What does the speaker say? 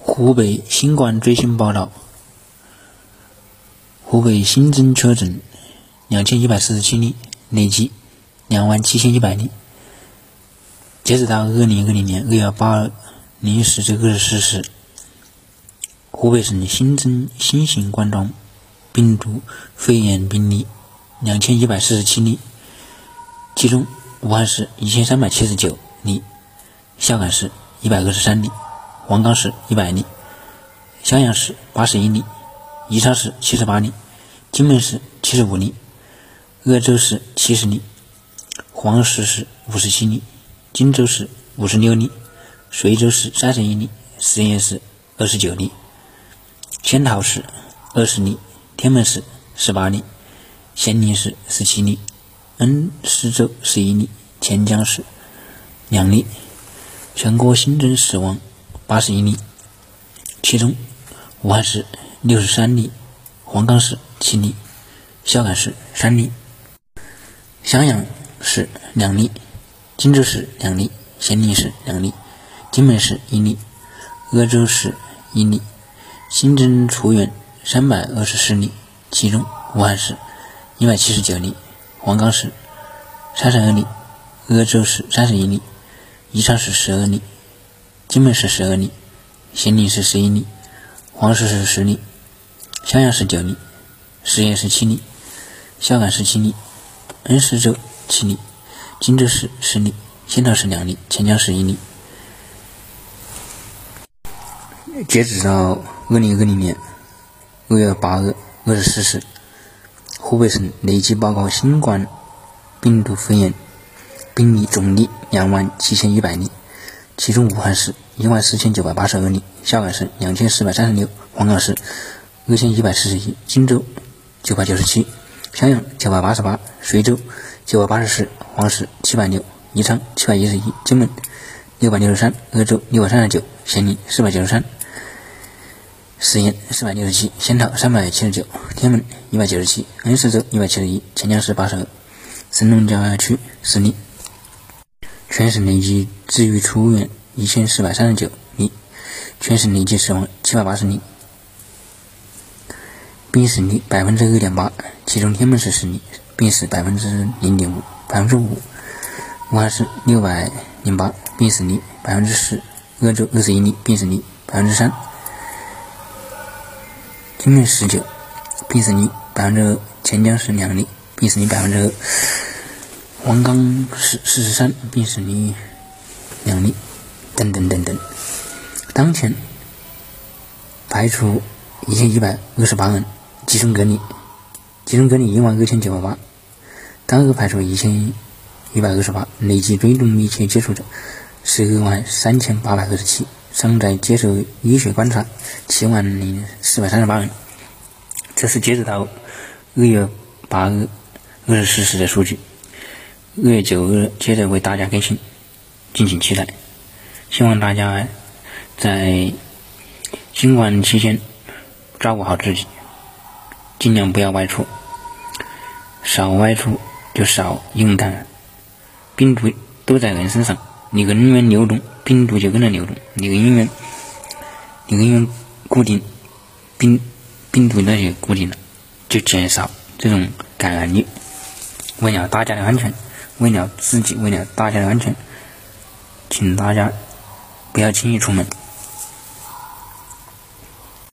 湖北新冠最新报道：湖北新增确诊两千一百四十七例，累计两万七千一百例。截止到二零二零年二月八日零时至二十四时，湖北省新增新型冠状病毒肺炎病例两千一百四十七例，其中武汉市一千三百七十九例，孝感市一百二十三例。黄冈市一百例，襄阳市八十一例，宜昌市七十八例，荆门市七十五例，鄂州市七十例，黄石市五十七例，荆州市五十六例，随州市三十一例，十堰市二十九例，仙桃市二十例，天门市十八例，咸宁市十七例，恩施州十一例，潜江市两例，全国新增死亡。八十一例，其中武汉市六十三例，黄冈市七例，孝感市三例，襄阳市两例，荆州市两例，咸宁市两例，荆门市一例，鄂州市一例，新增出院三百二十四例，其中武汉市一百七十九例，黄冈市三十二例，鄂州市三十一例，宜昌市十二例。荆门市十二例，咸宁市十一例，黄石市十例，襄阳市九例，十堰市七例，孝感市七例，恩施州七例，荆州市十例，仙桃市两例，潜江市一例。截止到二零二零年二月八日二十四时，湖北省累计报告新冠病毒肺炎病例总例两万七千一百例。其中，武汉市一万四千九百八十二例，孝感市两千四百三十六，黄冈市二千一百四十一，荆州九百九十七，襄阳九百八十八，随州九百八十四，黄石七百六，宜昌七百一十一，荆门六百六十三，鄂州六百三十九，咸宁四百九十三，十堰四百六十七，仙桃三百七十九，天门一百九十七，恩施州一百七十一，潜江市八十二，神农架区十例。全省累计治愈出院一千四百三十九例，全省累计死亡七百八十例，病死率百分之二点八，其中天门市十例，病死百分之零点五，百分之五；武汉市六百零八，病死率百分之十；鄂州二十一例，病死率百分之三；荆门十九，病死率百分之二；潜江市两例，病死率百分之二。黄冈市四十三，病死率两例，等等等等。当前排除一千一百二十八人集中隔离，集中隔离一万二千九百八，单日排除一千一百二十八，累计追踪密切接触者十二万三千八百二十七，尚在接受医学观察七万零四百三十八人。这是截止到二月八日二十四时的数据。二月九日，接着为大家更新，敬请期待。希望大家在新冠期间照顾好自己，尽量不要外出，少外出就少用单。病毒都在人身上，你人员流动，病毒就跟着流动。你人员，你人员固定，病病毒那些固定了，就减少这种感染率。为了大家的安全。为了自己，为了大家的安全，请大家不要轻易出门。